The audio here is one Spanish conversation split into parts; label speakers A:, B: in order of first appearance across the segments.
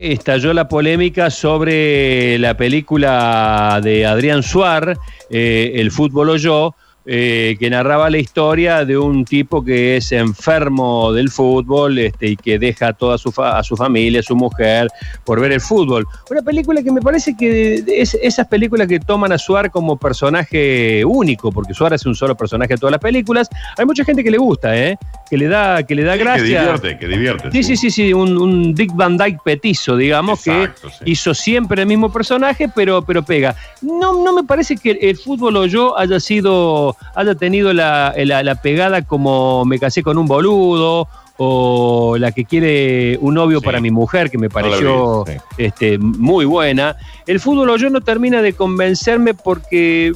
A: Estalló la polémica sobre la película de Adrián Suar, eh, El fútbol o yo, eh, que narraba la historia de un tipo que es enfermo del fútbol este, y que deja a toda su, a su familia, a su mujer, por ver el fútbol. Una película que me parece que es esas películas que toman a Suar como personaje único, porque Suar es un solo personaje de todas las películas. Hay mucha gente que le gusta, ¿eh? Que le da, que le da gracia. Que
B: divierte, que divierte.
A: Sí, sí, sí, sí, un, Dick Van Dyke petizo, digamos, que hizo siempre el mismo personaje, pero, pero pega. No, no me parece que el fútbol o yo haya sido haya tenido la, pegada como me casé con un boludo o la que quiere un novio para mi mujer, que me pareció este, muy buena. El fútbol o yo no termina de convencerme porque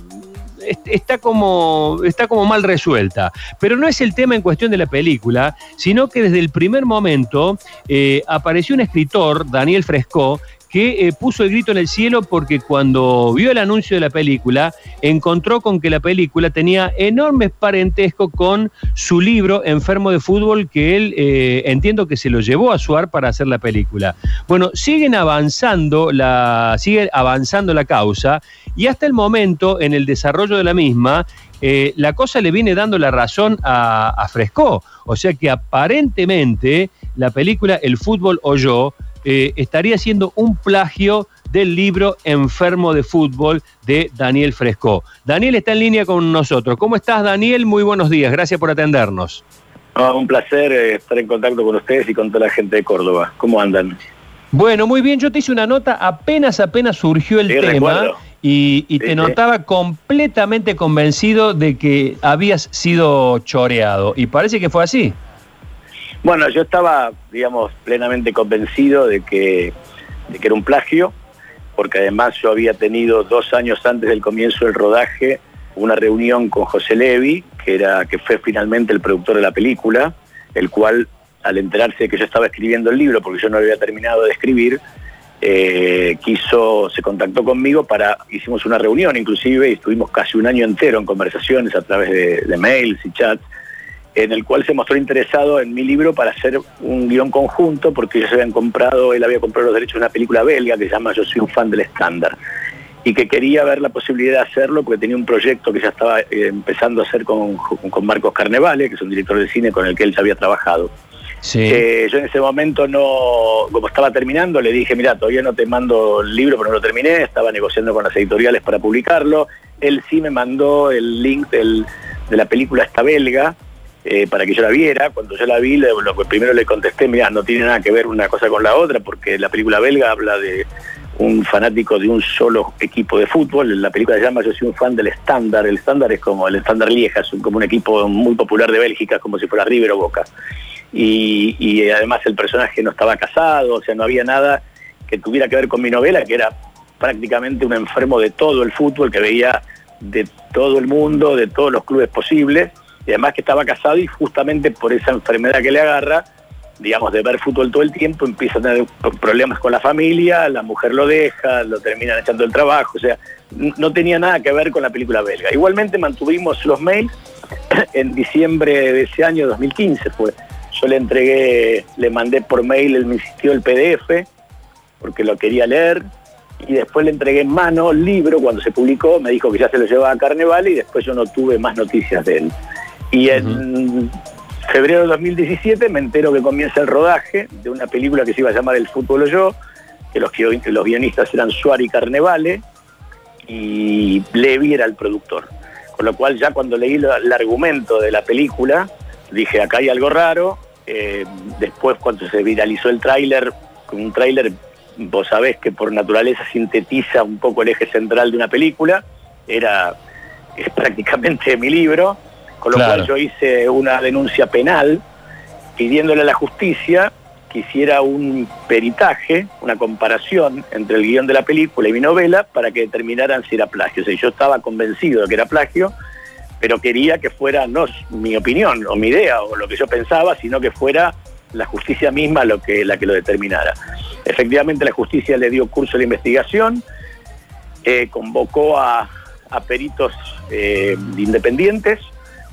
A: está como, está como mal resuelta. Pero no es el tema en cuestión de la película, sino que desde el primer momento eh, apareció un escritor, Daniel Fresco, que eh, puso el grito en el cielo porque cuando vio el anuncio de la película, encontró con que la película tenía enormes parentesco con su libro Enfermo de Fútbol, que él eh, entiendo que se lo llevó a Suar para hacer la película. Bueno, siguen avanzando la, sigue avanzando la causa y hasta el momento, en el desarrollo de la misma, eh, la cosa le viene dando la razón a, a Fresco. O sea que aparentemente la película El fútbol o yo eh, estaría siendo un plagio del libro Enfermo de Fútbol de Daniel Fresco. Daniel está en línea con nosotros. ¿Cómo estás, Daniel? Muy buenos días. Gracias por atendernos.
C: un placer eh, estar en contacto con ustedes y con toda la gente de Córdoba. ¿Cómo andan?
A: Bueno, muy bien. Yo te hice una nota apenas, apenas surgió el tema. Y, te notaba completamente convencido de que habías sido choreado. Y parece que fue así.
C: Bueno, yo estaba, digamos, plenamente convencido de que, que era un plagio, porque además yo había tenido dos años antes del comienzo del rodaje una reunión con José Levi, que, era, que fue finalmente el productor de la película, el cual al enterarse de que yo estaba escribiendo el libro, porque yo no lo había terminado de escribir, eh, quiso, se contactó conmigo para, hicimos una reunión inclusive y estuvimos casi un año entero en conversaciones a través de, de mails y chats en el cual se mostró interesado en mi libro para hacer un guion conjunto, porque ellos habían comprado, él había comprado los derechos de una película belga que se llama Yo soy un fan del estándar, y que quería ver la posibilidad de hacerlo porque tenía un proyecto que ya estaba eh, empezando a hacer con, Marcos Carnevale, que es un director de cine con el que él ya había trabajado. Eh, yo en ese momento no, como estaba terminando, le dije, mira, todavía no te mando el libro, pero no lo terminé, estaba negociando con las editoriales para publicarlo. Él sí me mandó el link de la película esta belga, eh, para que yo la viera. Cuando yo la vi, lo, que primero le contesté, mira, no tiene nada que ver una cosa con la otra, porque la película belga habla de un fanático de un solo equipo de fútbol. La película se llama Yo soy un fan del estándar. El estándar es como el estándar Lieja, es como un equipo muy popular de Bélgica, como si fuera River o Boca. Y, y además el personaje no estaba casado, o sea, no había nada que tuviera que ver con mi novela, que era prácticamente un enfermo de todo el fútbol, que veía de todo el mundo, de todos los clubes posibles y además que estaba casado y justamente por esa enfermedad que le agarra, digamos, de ver fútbol todo el tiempo, empieza a tener problemas con la familia, la mujer lo deja, lo terminan echando el trabajo, o sea, no tenía nada que ver con la película belga. Igualmente mantuvimos los mails en diciembre de ese año, 2015 fue. Yo le entregué, le mandé por mail, él me insistió el PDF, porque lo quería leer, y después le entregué en mano el libro cuando se publicó, me dijo que ya se lo llevaba a Carneval y después yo no tuve más noticias de él. Y en febrero de 2017 me entero que comienza el rodaje de una película que se iba a llamar El fútbol o yo, que los, los guionistas eran Suárez y Carnevale, y Levi era el productor. Con lo cual ya cuando leí el argumento de la película, dije, acá hay algo raro. Eh, después cuando se viralizó el tráiler, un tráiler, vos sabés que por naturaleza sintetiza un poco el eje central de una película, era es prácticamente mi libro, con lo cual yo hice una denuncia penal pidiéndole a la justicia que hiciera un peritaje, una comparación entre el guion de la película y mi novela para que determinaran si era plagio. O sea, yo estaba convencido de que era plagio, pero quería que fuera no mi opinión o mi idea o lo que yo pensaba, sino que fuera la justicia misma lo que, la que lo determinara. Efectivamente, la justicia le dio curso de investigación, eh, convocó a, peritos eh, independientes,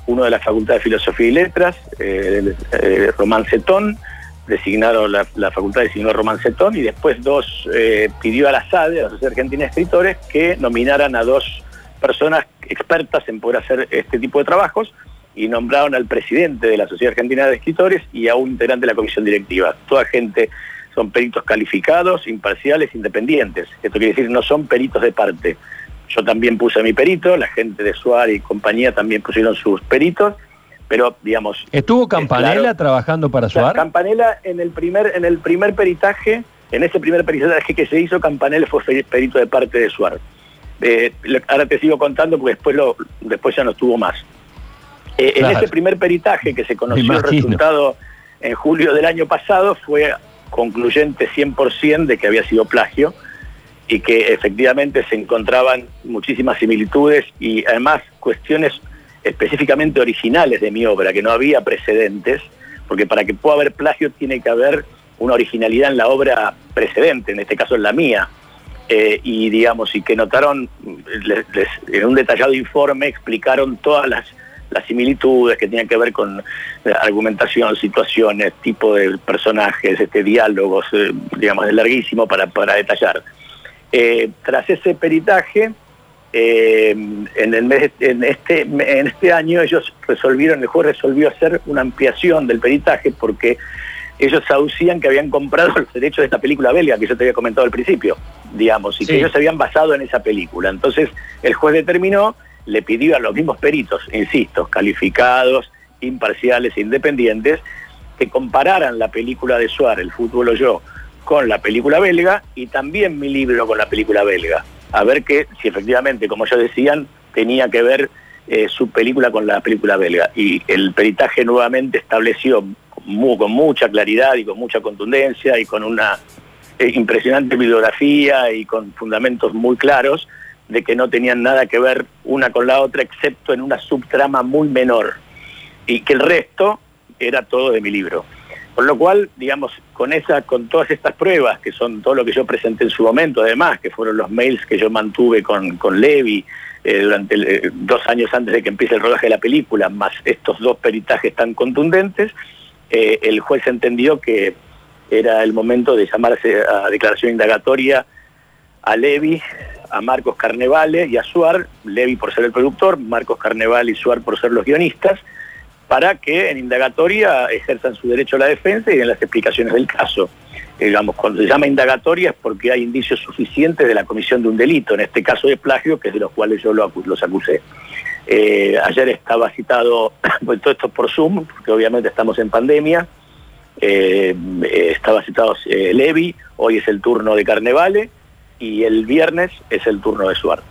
C: uno de la Facultad de Filosofía y Letras, eh, eh, Román Cetón, designaron la, facultad designó a Román Cetón y después dos eh, pidió a la SADE, a la Sociedad Argentina de Escritores, que nominaran a dos personas expertas en poder hacer este tipo de trabajos y nombraron al presidente de la Sociedad Argentina de Escritores y a un integrante de la comisión directiva. Toda gente son peritos calificados, imparciales, independientes. Esto quiere decir no son peritos de parte. Yo también puse mi perito, la gente de Suárez y compañía también pusieron sus peritos, pero digamos...
A: ¿Estuvo Campanella trabajando para Suárez?
C: Campanella en el primer, en el primer peritaje, en ese primer peritaje que se hizo, Campanella fue perito de parte de Suárez. Eh, ahora te sigo contando porque después, lo, después ya no estuvo más. Eh, en ese primer peritaje que se conoció el resultado en julio del año pasado fue concluyente 100% de que había sido plagio y que efectivamente se encontraban muchísimas similitudes y además cuestiones específicamente originales de mi obra, que no había precedentes, porque para que pueda haber plagio tiene que haber una originalidad en la obra precedente, en este caso en la mía. Eh, y digamos, y que notaron, en un detallado informe explicaron todas las, similitudes que tenían que ver con argumentación, situaciones, tipo de personajes, este, diálogos, eh, digamos, es larguísimo para, para detallar. Eh, tras ese peritaje, eh, en, el mes, en, este, en este año ellos resolvieron, el juez resolvió hacer una ampliación del peritaje porque ellos aducían que habían comprado los derechos de esta película belga que yo te había comentado al principio, digamos, y que ellos se habían basado en esa película. Entonces el juez determinó, le pidió a los mismos peritos, insisto, calificados, imparciales e independientes, que compararan la película de Suárez, El fútbol o yo, con la película belga y también mi libro con la película belga. A ver que si efectivamente, como ya decían, tenía que ver eh, su película con la película belga. Y el peritaje nuevamente estableció con mucha claridad y con mucha contundencia y con una eh, impresionante bibliografía y con fundamentos muy claros de que no tenían nada que ver una con la otra, excepto en una subtrama muy menor. Y que el resto era todo de mi libro. Con lo cual, digamos, con, esa, con todas estas pruebas, que son todo lo que yo presenté en su momento, además, que fueron los mails que yo mantuve con, con Levi eh, durante eh, dos años antes de que empiece el rodaje de la película, más estos dos peritajes tan contundentes, eh, el juez entendió que era el momento de llamarse a declaración indagatoria a Levi, a Marcos Carnevale y a Suar, Levi por ser el productor, Marcos Carnevale y Suar por ser los guionistas, para que en indagatoria ejerzan su derecho a la defensa y en las explicaciones del caso. Eh, digamos, cuando se llama indagatoria es porque hay indicios suficientes de la comisión de un delito, en este caso de plagio, que es de los cuales yo los acusé. Eh, ayer estaba citado, pues todo esto por Zoom, porque obviamente estamos en pandemia, eh, estaba citado Levi, hoy es el turno de Carnevale y el viernes es el turno de Suárez.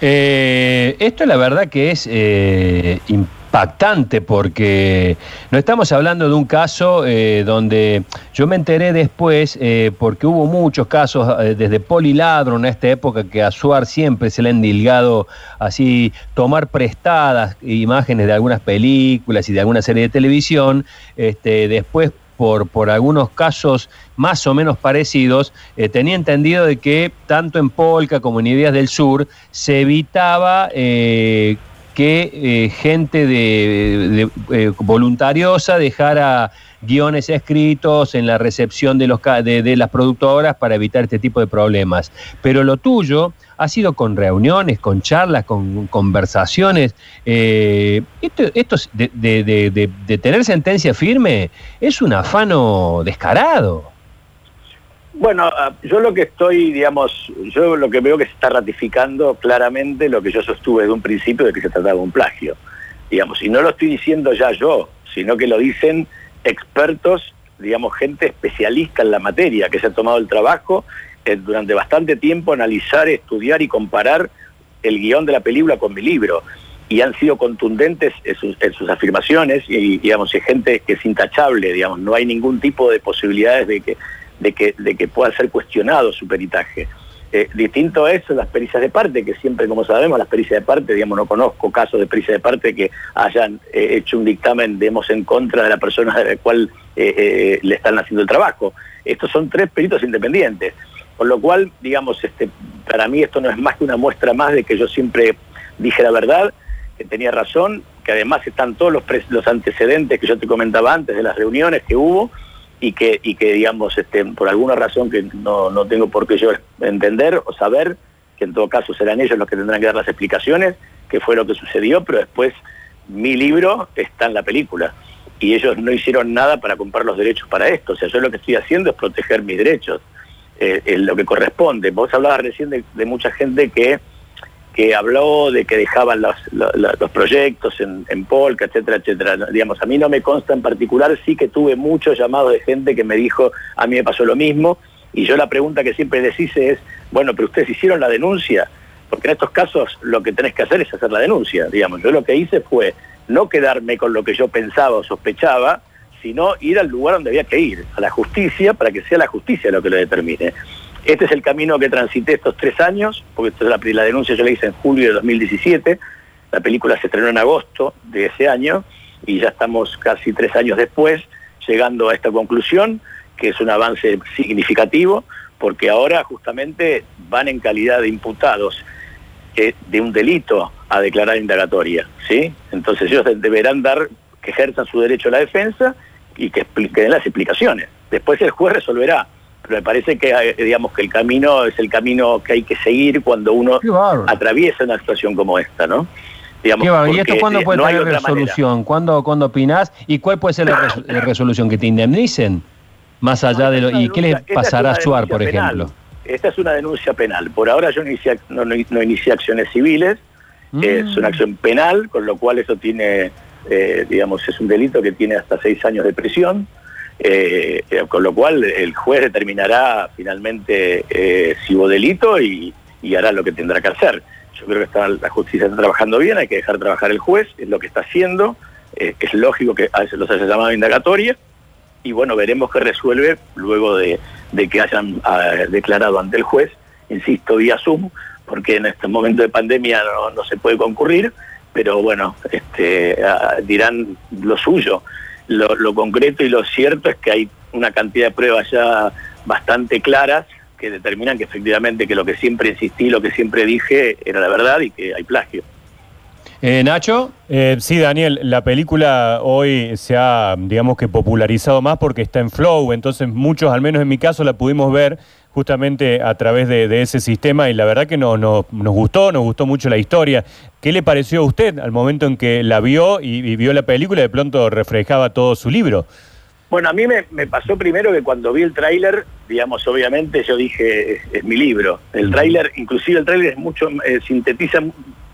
A: Eh, esto la verdad que es eh, impactante porque no estamos hablando de un caso eh, donde yo me enteré después porque hubo muchos casos desde Poliladro en esta época que a Suar siempre se le ha endilgado así tomar prestadas imágenes de algunas películas y de alguna serie de televisión, este, después por, por algunos casos más o menos parecidos, eh, tenía entendido de que tanto en Polka como en Ideas del Sur se evitaba eh, que eh, gente de, voluntariosa dejara guiones escritos en la recepción de, los, de, las productoras para evitar este tipo de problemas. Pero lo tuyo ha sido con reuniones, con charlas, con conversaciones. Eh, esto, de, tener sentencia firme es un afano descarado.
C: Bueno, ah, yo lo que estoy, digamos, yo lo que veo que se está ratificando claramente lo que yo sostuve de un principio de que se trataba de un plagio. Digamos, y no lo estoy diciendo ya yo, sino que lo dicen expertos, digamos, gente especialista en la materia, que se ha tomado el trabajo eh, durante bastante tiempo analizar, estudiar y comparar el guion de la película con mi libro. Y han sido contundentes en sus, afirmaciones y, digamos, es gente que es intachable, digamos, no hay ningún tipo de posibilidades de que, de que, de que pueda ser cuestionado su peritaje. Eh, distinto a eso, las pericias de parte, que siempre, como sabemos, las pericias de parte, digamos, no conozco casos de pericia de parte que hayan eh, hecho un dictamen, digamos, en contra de la persona a la cual eh, le están haciendo el trabajo. Estos son tres peritos independientes. Con lo cual, digamos, este, para mí esto no es más que una muestra más de que yo siempre dije la verdad, que tenía razón, que además están todos los, los antecedentes que yo te comentaba antes de las reuniones que hubo y que, y que digamos, este, por alguna razón que no, no tengo por qué yo entender o saber, que en todo caso serán ellos los que tendrán que dar las explicaciones, que fue lo que sucedió, pero después mi libro está en la película y ellos no hicieron nada para comprar los derechos para esto. O sea, yo lo que estoy haciendo es proteger mis derechos, eh, lo que corresponde. Vos hablabas recién de, mucha gente que, que habló de que dejaban los, los, proyectos en, en, Polka, etcétera, etcétera. Digamos, a mí no me consta en particular, sí que tuve muchos llamados de gente que me dijo, a mí me pasó lo mismo, y yo la pregunta que siempre les hice es, bueno, pero ustedes hicieron la denuncia, porque en estos casos lo que tenés que hacer es hacer la denuncia, digamos. Yo lo que hice fue no quedarme con lo que yo pensaba o sospechaba, sino ir al lugar donde había que ir, a la justicia, para que sea la justicia lo que lo determine. Este es el camino que transité estos tres años, porque la, denuncia yo la hice en julio de 2017, la película se estrenó en agosto de ese año y ya estamos casi tres años después llegando a esta conclusión, que es un avance significativo, porque ahora justamente van en calidad de imputados de un delito a declarar indagatoria, ¿sí? Entonces ellos deberán dar, que ejerzan su derecho a la defensa y que, den las explicaciones. Después el juez resolverá, pero me parece que eh, digamos que el camino es el camino que hay que seguir cuando uno atraviesa una situación como esta, ¿no?
A: Digamos, ¿Y esto cuándo puede tener resolución? ¿Cuándo, ¿Cuándo opinás? ¿Y cuál puede ser la, resolución? ¿Que te indemnicen? Más allá de lo... ¿Y qué le pasará a Suar, por ejemplo?
C: Esta es una denuncia penal. Por ahora yo no inicié, no, inicié acciones civiles, mm. es una acción penal, con lo cual eso tiene, eh, digamos, es un delito que tiene hasta seis años de prisión, eh, eh, con lo cual el juez determinará finalmente si hubo delito y, hará lo que tendrá que hacer. Yo creo que está, la justicia está trabajando bien, hay que dejar trabajar el juez, es lo que está haciendo, es lógico que los haya llamado indagatoria, y bueno, veremos qué resuelve luego de, de que hayan ah, declarado ante el juez, insisto, vía Zoom, porque en este momento de pandemia no, se puede concurrir, pero bueno, este, ah, dirán lo suyo. Lo, concreto y lo cierto es que hay una cantidad de pruebas ya bastante claras que determinan que efectivamente que lo que siempre insistí, lo que siempre dije era la verdad y que hay plagio.
A: Eh, Nacho.
B: Eh, sí, Daniel, la película hoy se ha, digamos que, popularizado más porque está en Flow, entonces muchos, al menos en mi caso, la pudimos ver justamente a través de, ese sistema y la verdad que nos gustó, nos gustó mucho la historia. ¿Qué le pareció a usted al momento en que la vio y, vio la película y de pronto reflejaba todo su libro?
C: Bueno, a mí me, pasó primero que cuando vi el tráiler, digamos, obviamente yo dije, es, mi libro. El tráiler, inclusive el tráiler es mucho, eh, sintetiza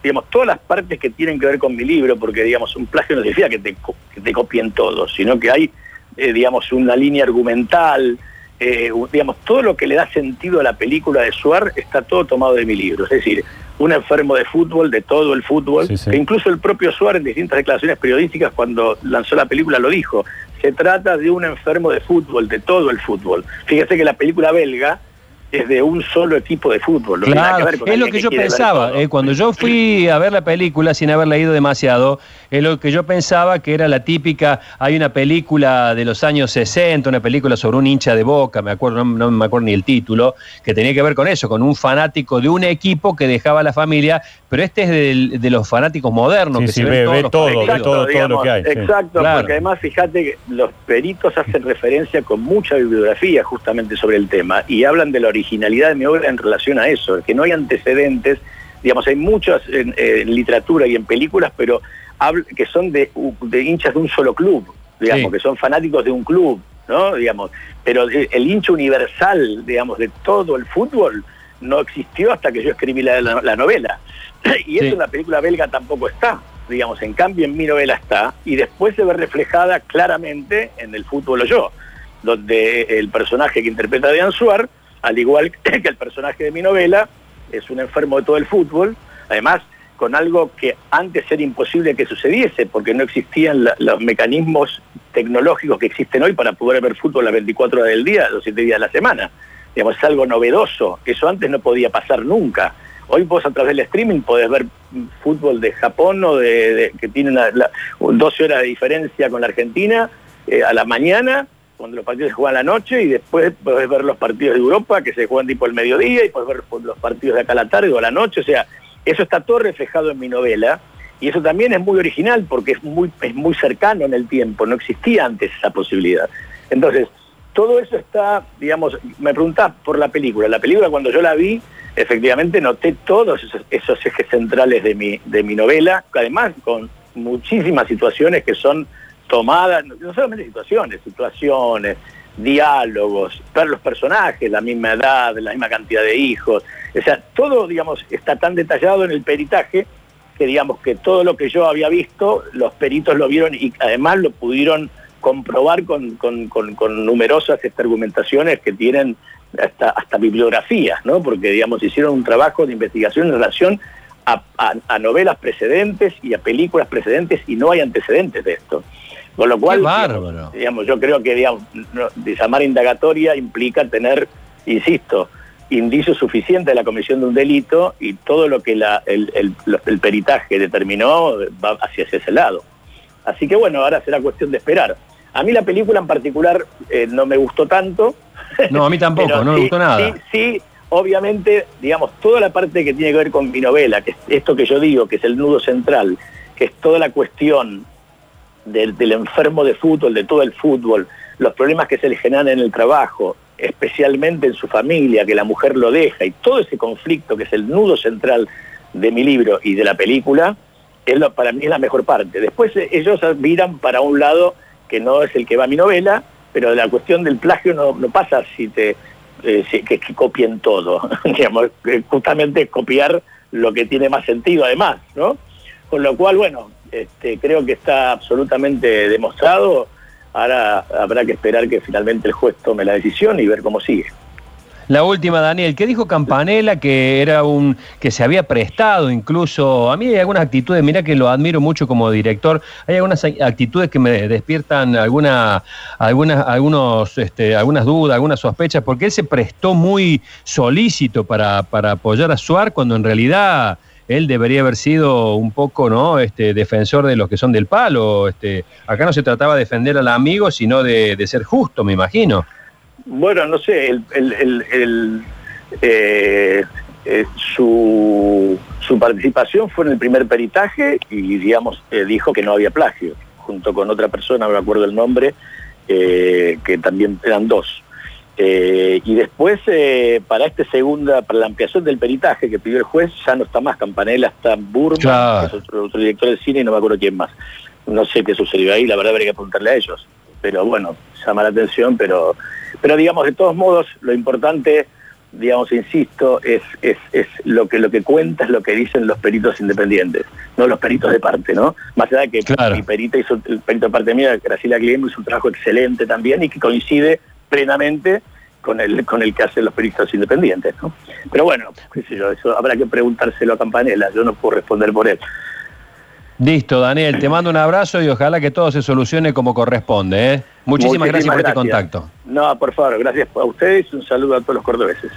C: digamos, todas las partes que tienen que ver con mi libro, porque, digamos, un plagio no significa que te, que te copien todos, sino que hay, eh, digamos, una línea argumental, eh, digamos, todo lo que le da sentido a la película de Suar está todo tomado de mi libro. Es decir, un enfermo de fútbol, de todo el fútbol, que incluso el propio Suar en distintas declaraciones periodísticas cuando lanzó la película lo dijo. Se trata de un enfermo de fútbol, de todo el fútbol. Fíjese que la película belga es de un solo equipo de fútbol.
A: claro, es lo que, yo pensaba. Eh, cuando yo fui a ver la película sin haber leído demasiado, es lo que yo pensaba que era la típica, hay una película de los años 60, una película sobre un hincha de boca, me acuerdo, no, me acuerdo ni el título, que tenía que ver con eso, con un fanático de un equipo que dejaba a la familia, pero este es de, los fanáticos modernos, que
B: se ve, todo, todo, todo, lo que hay.
C: Exacto, porque además fíjate que los peritos hacen referencia con mucha bibliografía justamente sobre el tema y hablan de la originalidad de mi obra en relación a eso, que no hay antecedentes, digamos, hay muchas en, literatura y en películas, pero que son de, hinchas de un solo club, digamos, que son fanáticos de un club, ¿no? Digamos, pero el hincha universal, digamos, de todo el fútbol no existió hasta que yo escribí la, novela. y eso en la película belga tampoco está, digamos, en cambio en mi novela está, y después se ve reflejada claramente en el fútbol o yo, donde el personaje que interpreta a Dean Suar al igual que el personaje de mi novela, es un enfermo de todo el fútbol, además con algo que antes era imposible que sucediese, porque no existían los mecanismos tecnológicos que existen hoy para poder ver fútbol las 24 horas del día, los 7 días de la semana. Digamos, es algo novedoso, eso antes no podía pasar nunca. Hoy vos a través del streaming podés ver fútbol de Japón o de, que tiene una, 12 horas de diferencia con la Argentina eh, a la mañana cuando los partidos se juegan la noche y después podés ver los partidos de Europa que se juegan tipo el mediodía y podés ver los partidos de acá a la tarde o a la noche. O sea, eso está todo reflejado en mi novela Y eso también es muy original porque es muy, es muy cercano en el tiempo, no existía antes esa posibilidad. Entonces, todo eso está, digamos, me preguntás por la película. La película cuando yo la vi, efectivamente noté todos esos, ejes centrales de mi, de mi novela, además con muchísimas situaciones que son tomadas, no solamente situaciones, situaciones, diálogos, para los personajes, la misma edad, la misma cantidad de hijos, o sea, todo, digamos, está tan detallado en el peritaje que, digamos, que todo lo que yo había visto, los peritos lo vieron y además lo pudieron comprobar con, numerosas este, argumentaciones que tienen hasta, hasta bibliografías, ¿no? Porque, digamos, hicieron un trabajo de investigación en relación a, novelas precedentes y a películas precedentes y no hay antecedentes de esto. Con lo cual, digamos, yo creo que digamos, llamar indagatoria implica tener, insisto, indicios suficientes de la comisión de un delito y todo lo que el, peritaje determinó va hacia ese lado. Así que bueno, ahora será cuestión de esperar. A mí la película en particular eh, no me gustó tanto.
A: No, a mí tampoco, no me gustó nada.
C: Sí, sí, obviamente, digamos, toda la parte que tiene que ver con mi novela, que es esto que yo digo, que es el nudo central, que es toda la cuestión del, enfermo de fútbol, de todo el fútbol, los problemas que se le generan en el trabajo, especialmente en su familia, que la mujer lo deja, y todo ese conflicto que es el nudo central de mi libro y de la película, es para mí es la mejor parte. Después eh, ellos miran para un lado que no es el que va a mi novela, pero la cuestión del plagio no, pasa si te eh, que, copien todo, digamos, justamente copiar lo que tiene más sentido además, ¿no? Con lo cual, bueno, este, creo que está absolutamente demostrado Ahora habrá que esperar que finalmente el juez tome la decisión y ver cómo sigue.
A: La última, Daniel, ¿qué dijo Campanella que era un que se había prestado incluso? A mí hay algunas actitudes, mira que lo admiro mucho como director, hay algunas actitudes que me despiertan alguna, algunas, algunos, este, algunas dudas, algunas sospechas, porque él se prestó muy solícito para, para apoyar a Suar cuando en realidad él debería haber sido un poco ¿no? este, defensor de los que son del palo. Este, acá no se trataba de defender al amigo, sino de, ser justo, me imagino.
C: Bueno, no sé, el, eh, eh, su, participación fue en el primer peritaje y, digamos, eh, dijo que no había plagio, junto con otra persona, no me acuerdo el nombre, que también eran dos. Eh, y después, eh, para este segunda, para la ampliación del peritaje que pidió el juez, ya no está más Campanella, está Burma, que es otro, director de cine y no me acuerdo quién más. No sé qué sucedió ahí, la verdad habría que preguntarle a ellos. Pero bueno, llama la atención, pero, pero digamos, de todos modos, lo importante, digamos, insisto, es, es, es lo que lo que cuenta es lo que dicen los peritos independientes, no los peritos de parte, ¿no? Más allá de que mi perita hizo, el perito de parte mía, Graciela Guillermo, hizo un trabajo excelente también y que coincide plenamente con el, con el que hacen los periodistas independientes. ¿no? Pero bueno, qué sé yo, eso habrá que preguntárselo a Campanella, yo no puedo responder por él.
A: Listo, Daniel, te mando un abrazo y ojalá que todo se solucione como corresponde. ¿eh? Muchísimas, gracias por este contacto.
C: No, por favor, gracias a ustedes un saludo a todos los cordobeses.